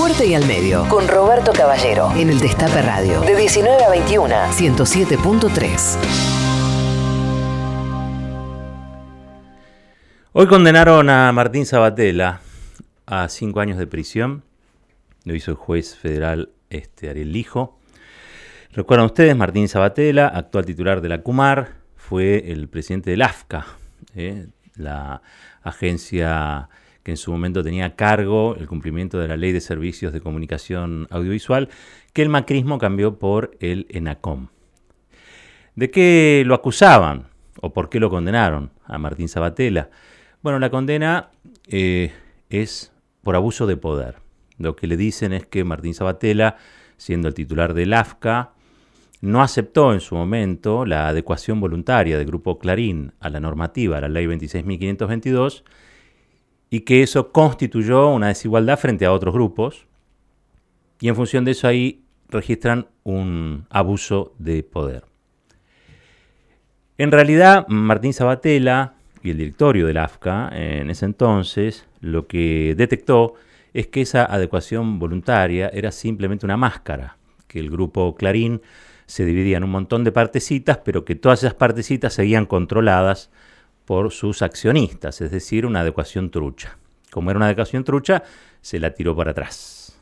Fuerte y al medio. Con Roberto Caballero. En el Destape Radio. De 19 a 21. 107.3. Hoy condenaron a Martín Sabatella a cinco años de prisión. Lo hizo el juez federal este, Ariel Lijo. Recuerdan ustedes, Martín Sabatella, actual titular de la CUMAR, fue el presidente del AFCA, ¿eh? la agencia en su momento tenía cargo el cumplimiento de la Ley de Servicios de Comunicación Audiovisual, que el macrismo cambió por el ENACOM. ¿De qué lo acusaban o por qué lo condenaron a Martín Sabatella? Bueno, la condena eh, es por abuso de poder. Lo que le dicen es que Martín Sabatella, siendo el titular del AFCA, no aceptó en su momento la adecuación voluntaria del Grupo Clarín a la normativa, a la Ley 26.522, y que eso constituyó una desigualdad frente a otros grupos, y en función de eso ahí registran un abuso de poder. En realidad, Martín Sabatella y el directorio del AFCA en ese entonces lo que detectó es que esa adecuación voluntaria era simplemente una máscara, que el grupo Clarín se dividía en un montón de partecitas, pero que todas esas partecitas seguían controladas por sus accionistas, es decir, una adecuación trucha. Como era una adecuación trucha, se la tiró para atrás.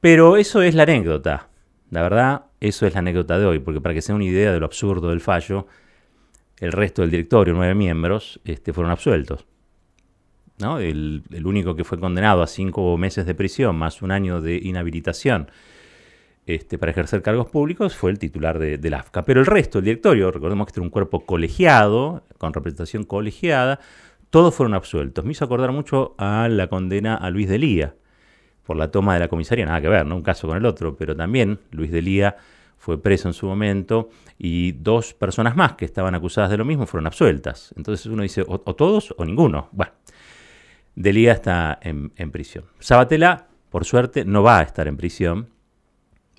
Pero eso es la anécdota. La verdad, eso es la anécdota de hoy, porque para que se una idea de lo absurdo del fallo, el resto del directorio, nueve miembros, este, fueron absueltos. ¿no? El, único que fue condenado a cinco meses de prisión más un año de inhabilitación este, para ejercer cargos públicos fue el titular de, del AFCA. Pero el resto, el directorio, recordemos que este era un cuerpo colegiado, con representación colegiada, todos fueron absueltos. Me hizo acordar mucho a la condena a Luis Delía por la toma de la comisaría, nada que ver, ¿no? un caso con el otro, pero también Luis Delía fue preso en su momento y dos personas más que estaban acusadas de lo mismo fueron absueltas. Entonces uno dice, o, todos o ninguno. Bueno, Delía está en, en prisión. Sabatella, por suerte, no va a estar en prisión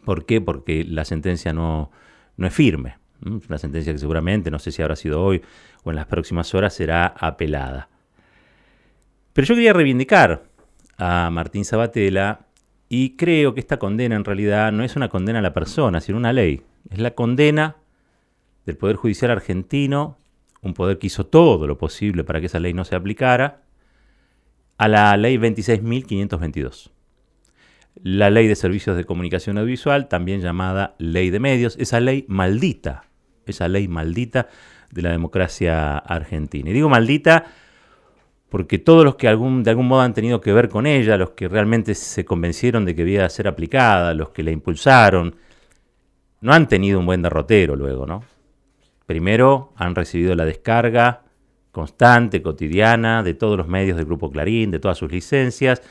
¿Por qué? Porque la sentencia no, es firme. Una sentencia que seguramente, no sé si habrá sido hoy o en las próximas horas, será apelada. Pero yo quería reivindicar a Martín Sabatella y creo que esta condena en realidad no es una condena a la persona, sino una ley. Es la condena del Poder Judicial argentino, un poder que hizo todo lo posible para que esa ley no se aplicara, a la ley 26.522 la ley de servicios de comunicación audiovisual, también llamada ley de medios, esa ley maldita, esa ley maldita de la democracia argentina. Y digo maldita porque todos los que algún, de algún modo han tenido que ver con ella, los que realmente se convencieron de que debía ser aplicada, los que la impulsaron, no han tenido un buen derrotero luego, ¿no? Primero han recibido la descarga constante, cotidiana, de todos los medios del Grupo Clarín, de todas sus licencias,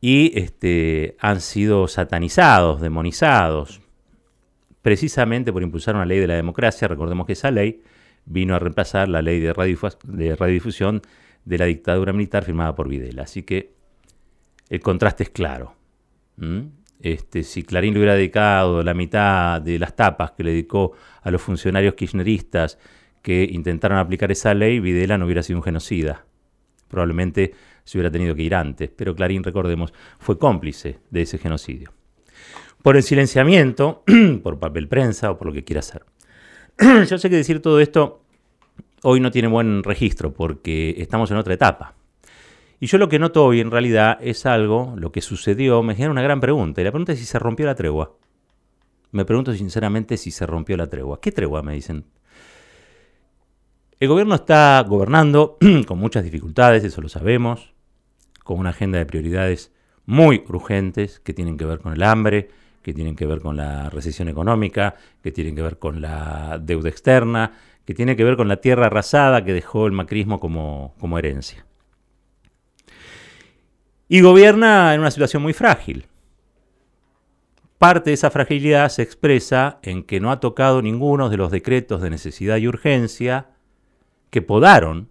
y este, han sido satanizados, demonizados, precisamente por impulsar una ley de la democracia. Recordemos que esa ley vino a reemplazar la ley de, radiodifusión de la dictadura militar firmada por Videla. Así que el contraste es claro. Este, si Clarín le hubiera dedicado la mitad de las tapas que le dedicó a los funcionarios kirchneristas que intentaron aplicar esa ley, Videla no hubiera sido un genocida. Probablemente se hubiera tenido que ir antes, pero Clarín, recordemos, fue cómplice de ese genocidio. Por el silenciamiento, por papel prensa o por lo que quiera hacer. Yo sé que decir todo esto hoy no tiene buen registro porque estamos en otra etapa. Y yo lo que noto hoy en realidad es algo, lo que sucedió, me genera una gran pregunta. Y la pregunta es si se rompió la tregua. Me pregunto sinceramente si se rompió la tregua. ¿Qué tregua? Me dicen. El gobierno está gobernando con muchas dificultades, eso lo sabemos con una agenda de prioridades muy urgentes que tienen que ver con el hambre, que tienen que ver con la recesión económica, que tienen que ver con la deuda externa, que tiene que ver con la tierra arrasada que dejó el macrismo como, como herencia. Y gobierna en una situación muy frágil. Parte de esa fragilidad se expresa en que no ha tocado ninguno de los decretos de necesidad y urgencia que podaron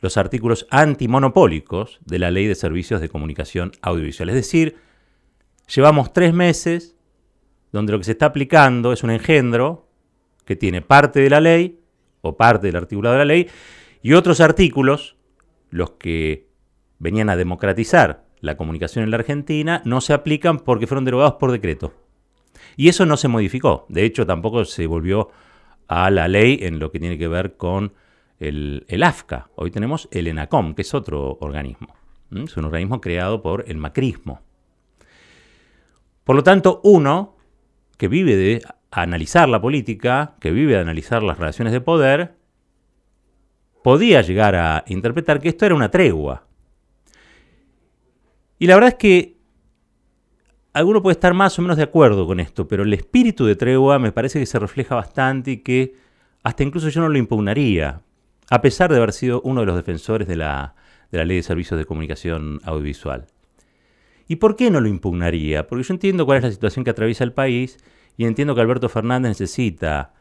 los artículos antimonopólicos de la Ley de Servicios de Comunicación Audiovisual. Es decir, llevamos tres meses donde lo que se está aplicando es un engendro que tiene parte de la ley o parte del articulado de la ley y otros artículos, los que venían a democratizar la comunicación en la Argentina, no se aplican porque fueron derogados por decreto. Y eso no se modificó. De hecho, tampoco se volvió a la ley en lo que tiene que ver con el, AFCA. Hoy tenemos el ENACOM, que es otro organismo. Es un organismo creado por el macrismo. Por lo tanto, uno que vive de analizar la política, que vive de analizar las relaciones de poder, podía llegar a interpretar que esto era una tregua. Y la verdad es que alguno puede estar más o menos de acuerdo con esto, pero el espíritu de tregua me parece que se refleja bastante y que hasta incluso yo no lo impugnaría, a pesar de haber sido uno de los defensores de la, de la Ley de Servicios de Comunicación Audiovisual. ¿Y por qué no lo impugnaría? Porque yo entiendo cuál es la situación que atraviesa el país y entiendo que Alberto Fernández necesita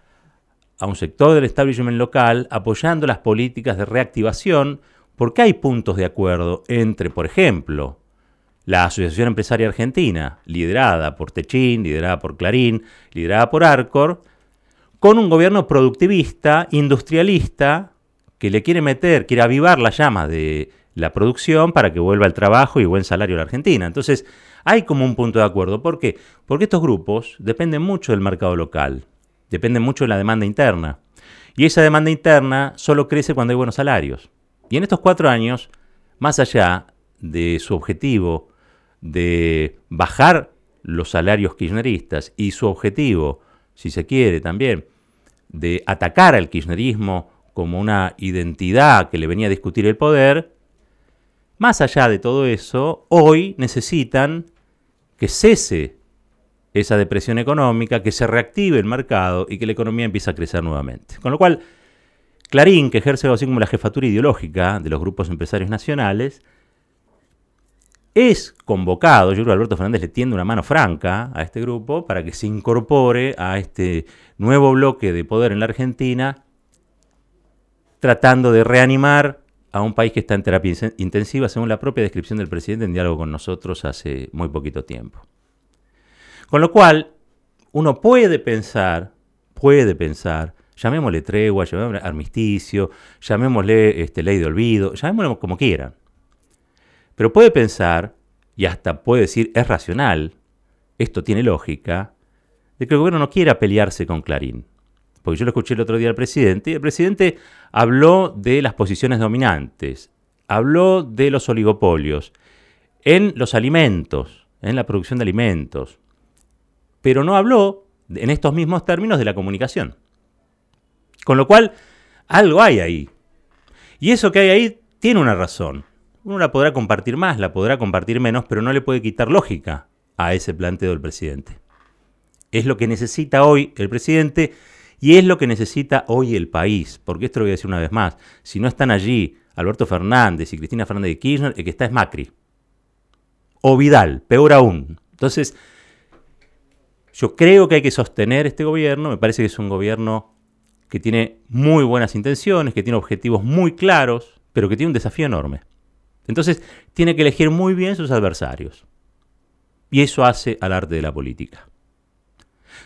a un sector del establishment local apoyando las políticas de reactivación, porque hay puntos de acuerdo entre, por ejemplo, la Asociación Empresaria Argentina, liderada por Techín, liderada por Clarín, liderada por Arcor, con un gobierno productivista, industrialista, que le quiere meter, quiere avivar la llama de la producción para que vuelva el trabajo y buen salario a la Argentina. Entonces, hay como un punto de acuerdo. ¿Por qué? Porque estos grupos dependen mucho del mercado local, dependen mucho de la demanda interna. Y esa demanda interna solo crece cuando hay buenos salarios. Y en estos cuatro años, más allá de su objetivo de bajar los salarios kirchneristas y su objetivo, si se quiere también, de atacar al kirchnerismo como una identidad que le venía a discutir el poder, más allá de todo eso, hoy necesitan que cese esa depresión económica, que se reactive el mercado y que la economía empiece a crecer nuevamente. Con lo cual, Clarín, que ejerce algo así como la jefatura ideológica de los grupos empresarios nacionales, es convocado, yo creo que Alberto Fernández le tiende una mano franca a este grupo para que se incorpore a este nuevo bloque de poder en la Argentina, tratando de reanimar a un país que está en terapia intensiva, según la propia descripción del presidente en diálogo con nosotros hace muy poquito tiempo. Con lo cual, uno puede pensar, puede pensar, llamémosle tregua, llamémosle armisticio, llamémosle este, ley de olvido, llamémosle como quieran. Pero puede pensar, y hasta puede decir es racional, esto tiene lógica, de que el gobierno no quiera pelearse con Clarín. Porque yo lo escuché el otro día al presidente, y el presidente habló de las posiciones dominantes, habló de los oligopolios en los alimentos, en la producción de alimentos, pero no habló en estos mismos términos de la comunicación. Con lo cual, algo hay ahí. Y eso que hay ahí tiene una razón. Uno la podrá compartir más, la podrá compartir menos, pero no le puede quitar lógica a ese planteo del presidente. Es lo que necesita hoy el presidente y es lo que necesita hoy el país. Porque esto lo voy a decir una vez más. Si no están allí Alberto Fernández y Cristina Fernández de Kirchner, el que está es Macri. O Vidal, peor aún. Entonces, yo creo que hay que sostener este gobierno. Me parece que es un gobierno que tiene muy buenas intenciones, que tiene objetivos muy claros, pero que tiene un desafío enorme. Entonces, tiene que elegir muy bien sus adversarios. Y eso hace al arte de la política.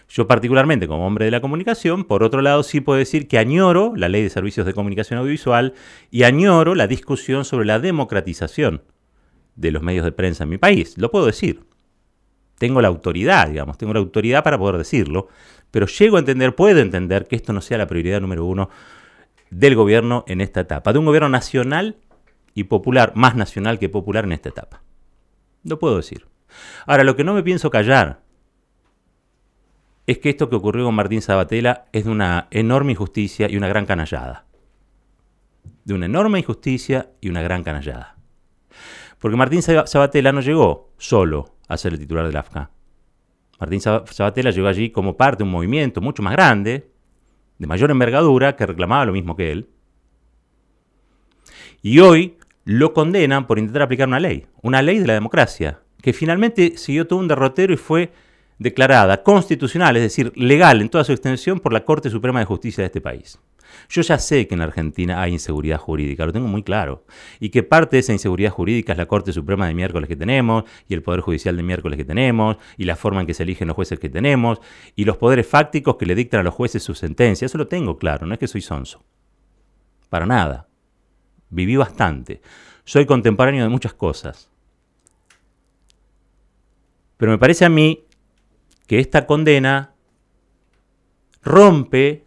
Yo particularmente como hombre de la comunicación, por otro lado sí puedo decir que añoro la ley de servicios de comunicación audiovisual y añoro la discusión sobre la democratización de los medios de prensa en mi país. Lo puedo decir. Tengo la autoridad, digamos, tengo la autoridad para poder decirlo, pero llego a entender, puedo entender que esto no sea la prioridad número uno del gobierno en esta etapa, de un gobierno nacional y popular, más nacional que popular en esta etapa. Lo puedo decir. Ahora, lo que no me pienso callar es que esto que ocurrió con Martín Sabatella es de una enorme injusticia y una gran canallada. De una enorme injusticia y una gran canallada. Porque Martín Sabatella no llegó solo a ser el titular del AFCA. Martín Sabatella llegó allí como parte de un movimiento mucho más grande, de mayor envergadura, que reclamaba lo mismo que él. Y hoy lo condenan por intentar aplicar una ley, una ley de la democracia, que finalmente siguió todo un derrotero y fue declarada constitucional, es decir, legal en toda su extensión por la Corte Suprema de Justicia de este país. Yo ya sé que en Argentina hay inseguridad jurídica, lo tengo muy claro, y que parte de esa inseguridad jurídica es la Corte Suprema de miércoles que tenemos, y el Poder Judicial de miércoles que tenemos, y la forma en que se eligen los jueces que tenemos, y los poderes fácticos que le dictan a los jueces sus sentencias, eso lo tengo claro, no es que soy sonso. Para nada. Viví bastante. soy contemporáneo de muchas cosas. Pero me parece a mí que esta condena rompe,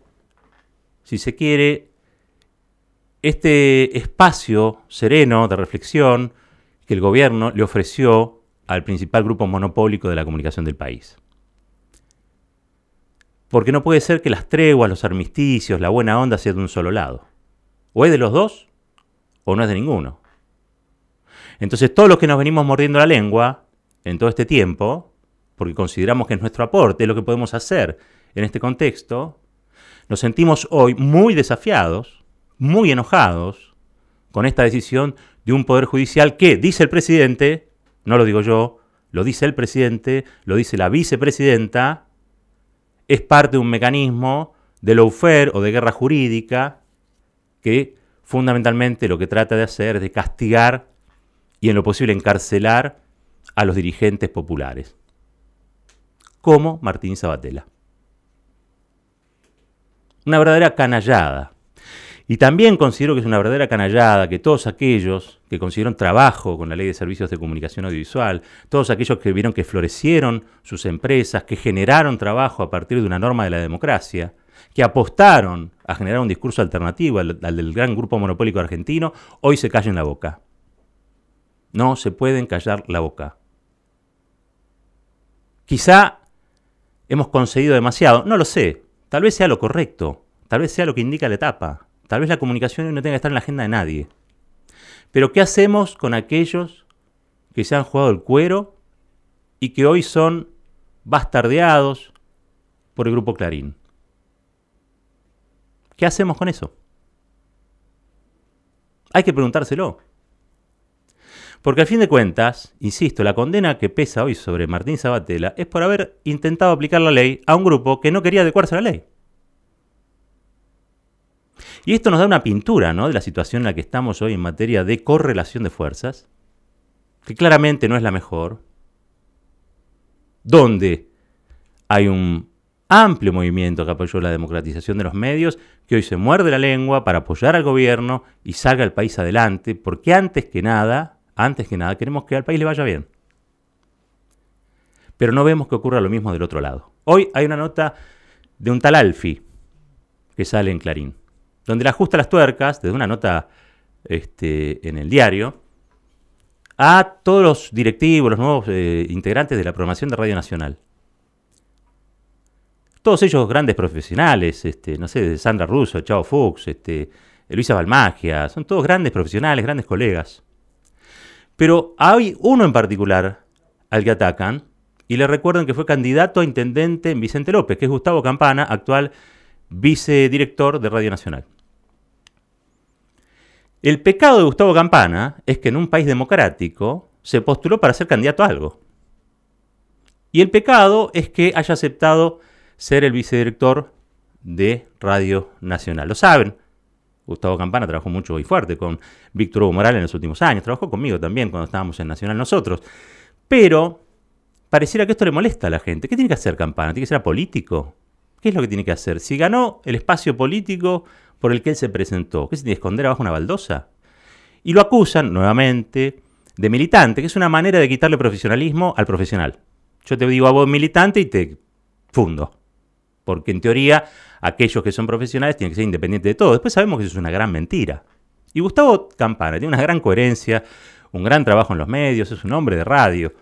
si se quiere, este espacio sereno de reflexión que el gobierno le ofreció al principal grupo monopólico de la comunicación del país. Porque no puede ser que las treguas, los armisticios, la buena onda sea de un solo lado. O es de los dos, o no es de ninguno. Entonces todos los que nos venimos mordiendo la lengua en todo este tiempo, porque consideramos que es nuestro aporte, es lo que podemos hacer en este contexto, nos sentimos hoy muy desafiados, muy enojados con esta decisión de un poder judicial que, dice el presidente, no lo digo yo, lo dice el presidente, lo dice la vicepresidenta, es parte de un mecanismo de lawfare o de guerra jurídica que fundamentalmente lo que trata de hacer es de castigar y en lo posible encarcelar a los dirigentes populares, como Martín Sabatella. Una verdadera canallada. Y también considero que es una verdadera canallada que todos aquellos que consiguieron trabajo con la ley de servicios de comunicación audiovisual, todos aquellos que vieron que florecieron sus empresas, que generaron trabajo a partir de una norma de la democracia, que apostaron a generar un discurso alternativo al, del gran grupo monopólico argentino, hoy se callen la boca. No se pueden callar la boca. Quizá hemos conseguido demasiado, no lo sé, tal vez sea lo correcto, tal vez sea lo que indica la etapa, tal vez la comunicación no tenga que estar en la agenda de nadie. Pero ¿qué hacemos con aquellos que se han jugado el cuero y que hoy son bastardeados por el grupo Clarín? ¿Qué hacemos con eso? Hay que preguntárselo. Porque al fin de cuentas, insisto, la condena que pesa hoy sobre Martín Sabatella es por haber intentado aplicar la ley a un grupo que no quería adecuarse a la ley. Y esto nos da una pintura ¿no? de la situación en la que estamos hoy en materia de correlación de fuerzas, que claramente no es la mejor, donde hay un amplio movimiento que apoyó la democratización de los medios, que hoy se muerde la lengua para apoyar al gobierno y salga el país adelante, porque antes que nada antes que nada, queremos que al país le vaya bien. Pero no vemos que ocurra lo mismo del otro lado. Hoy hay una nota de un tal Alfi que sale en Clarín, donde le ajusta las tuercas, desde una nota este, en el diario, a todos los directivos, los nuevos eh, integrantes de la programación de Radio Nacional. Todos ellos grandes profesionales, este, no sé, Sandra Russo, Chavo Fuchs, este, Luisa Balmagia, son todos grandes profesionales, grandes colegas. Pero hay uno en particular al que atacan y le recuerdan que fue candidato a intendente en Vicente López, que es Gustavo Campana, actual vicedirector de Radio Nacional. El pecado de Gustavo Campana es que en un país democrático se postuló para ser candidato a algo. Y el pecado es que haya aceptado ser el vicedirector de Radio Nacional. Lo saben, Gustavo Campana trabajó mucho y fuerte con Víctor Hugo Morales en los últimos años, trabajó conmigo también cuando estábamos en Nacional nosotros. Pero pareciera que esto le molesta a la gente. ¿Qué tiene que hacer Campana? ¿Tiene que ser político? ¿Qué es lo que tiene que hacer? Si ganó el espacio político por el que él se presentó, ¿qué se tiene que esconder abajo una baldosa? Y lo acusan nuevamente de militante, que es una manera de quitarle profesionalismo al profesional. Yo te digo a vos militante y te fundo. Porque en teoría aquellos que son profesionales tienen que ser independientes de todo. Después sabemos que eso es una gran mentira. Y Gustavo Campana tiene una gran coherencia, un gran trabajo en los medios, es un hombre de radio,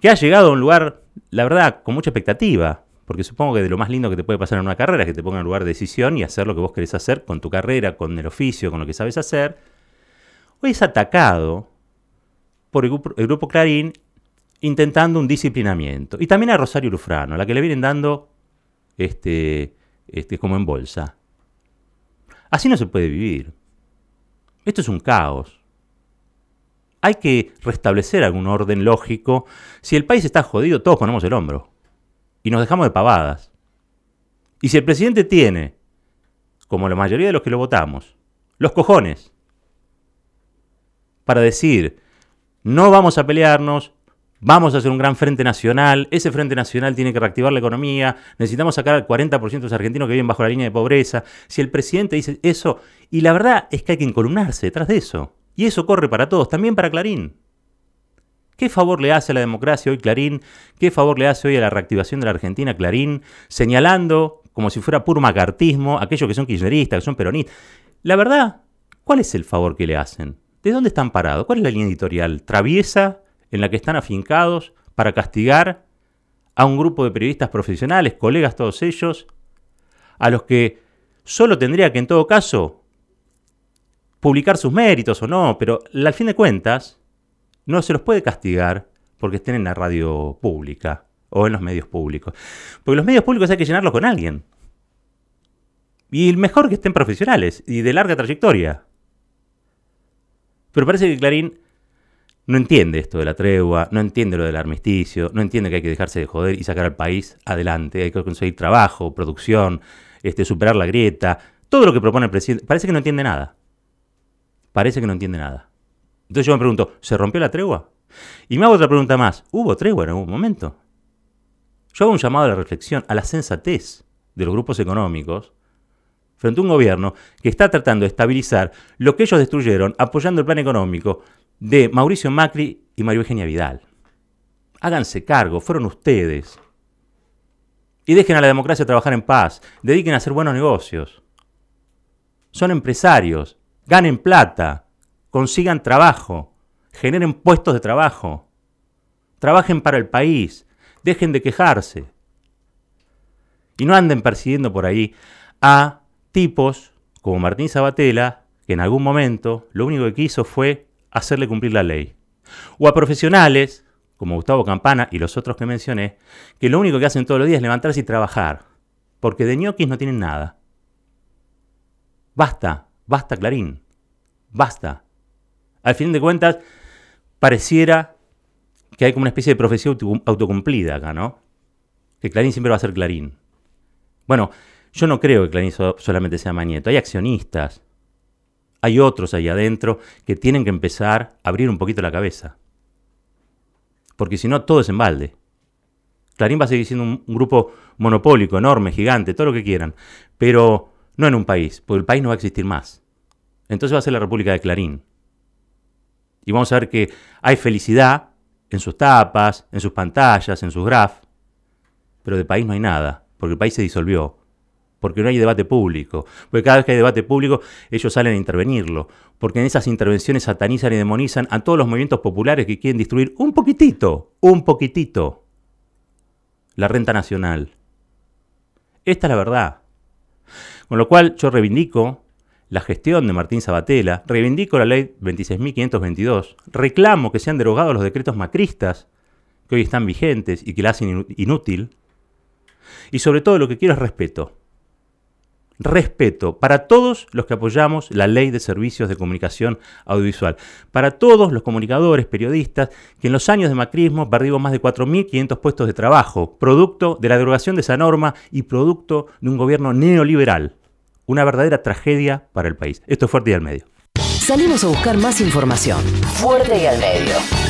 que ha llegado a un lugar, la verdad, con mucha expectativa, porque supongo que de lo más lindo que te puede pasar en una carrera es que te ponga en lugar de decisión y hacer lo que vos querés hacer con tu carrera, con el oficio, con lo que sabes hacer. Hoy es atacado por el grupo, el grupo Clarín intentando un disciplinamiento. Y también a Rosario Lufrano, a la que le vienen dando este, este, como en bolsa. Así no se puede vivir. Esto es un caos. Hay que restablecer algún orden lógico. Si el país está jodido, todos ponemos el hombro. Y nos dejamos de pavadas. Y si el presidente tiene, como la mayoría de los que lo votamos, los cojones para decir, no vamos a pelearnos, Vamos a hacer un gran frente nacional, ese frente nacional tiene que reactivar la economía, necesitamos sacar al 40% de los argentinos que viven bajo la línea de pobreza. Si el presidente dice eso, y la verdad es que hay que encolumnarse detrás de eso. Y eso corre para todos, también para Clarín. ¿Qué favor le hace a la democracia hoy Clarín? ¿Qué favor le hace hoy a la reactivación de la Argentina Clarín? Señalando como si fuera puro macartismo aquellos que son kirchneristas, que son peronistas. La verdad, ¿cuál es el favor que le hacen? ¿De dónde están parados? ¿Cuál es la línea editorial? ¿Traviesa en la que están afincados para castigar a un grupo de periodistas profesionales, colegas todos ellos, a los que solo tendría que en todo caso publicar sus méritos o no, pero al fin de cuentas no se los puede castigar porque estén en la radio pública o en los medios públicos. Porque los medios públicos hay que llenarlos con alguien. Y mejor que estén profesionales y de larga trayectoria. Pero parece que Clarín no entiende esto de la tregua, no entiende lo del armisticio, no entiende que hay que dejarse de joder y sacar al país adelante, hay que conseguir trabajo, producción, este, superar la grieta, todo lo que propone el presidente. Parece que no entiende nada. Parece que no entiende nada. Entonces yo me pregunto, ¿se rompió la tregua? Y me hago otra pregunta más, ¿hubo tregua en algún momento? Yo hago un llamado a la reflexión, a la sensatez de los grupos económicos frente a un gobierno que está tratando de estabilizar lo que ellos destruyeron apoyando el plan económico de Mauricio Macri y María Eugenia Vidal. Háganse cargo, fueron ustedes. Y dejen a la democracia trabajar en paz, dediquen a hacer buenos negocios. Son empresarios, ganen plata, consigan trabajo, generen puestos de trabajo, trabajen para el país, dejen de quejarse. Y no anden persiguiendo por ahí a tipos como Martín Sabatella, que en algún momento lo único que quiso fue hacerle cumplir la ley. O a profesionales, como Gustavo Campana y los otros que mencioné, que lo único que hacen todos los días es levantarse y trabajar, porque de ñoquis no tienen nada. Basta, basta Clarín, basta. Al fin de cuentas, pareciera que hay como una especie de profecía autocumplida acá, ¿no? Que Clarín siempre va a ser Clarín. Bueno, yo no creo que Clarín solamente sea Mañeto. Hay accionistas, hay otros ahí adentro que tienen que empezar a abrir un poquito la cabeza. Porque si no, todo es en balde. Clarín va a seguir siendo un, grupo monopólico, enorme, gigante, todo lo que quieran. Pero no en un país, porque el país no va a existir más. Entonces va a ser la República de Clarín. Y vamos a ver que hay felicidad en sus tapas, en sus pantallas, en sus grafs, pero de país no hay nada, porque el país se disolvió, porque no hay debate público, porque cada vez que hay debate público ellos salen a intervenirlo, porque en esas intervenciones satanizan y demonizan a todos los movimientos populares que quieren destruir un poquitito, un poquitito, la renta nacional. Esta es la verdad. Con lo cual yo reivindico la gestión de Martín Sabatella, reivindico la ley 26.522, reclamo que sean derogados los decretos macristas que hoy están vigentes y que la hacen inútil, y sobre todo lo que quiero es respeto. Respeto para todos los que apoyamos la ley de servicios de comunicación audiovisual, para todos los comunicadores, periodistas, que en los años de macrismo perdimos más de 4.500 puestos de trabajo, producto de la derogación de esa norma y producto de un gobierno neoliberal una verdadera tragedia para el país. Esto es Fuerte y al Medio. Salimos a buscar más información. Fuerte y al Medio.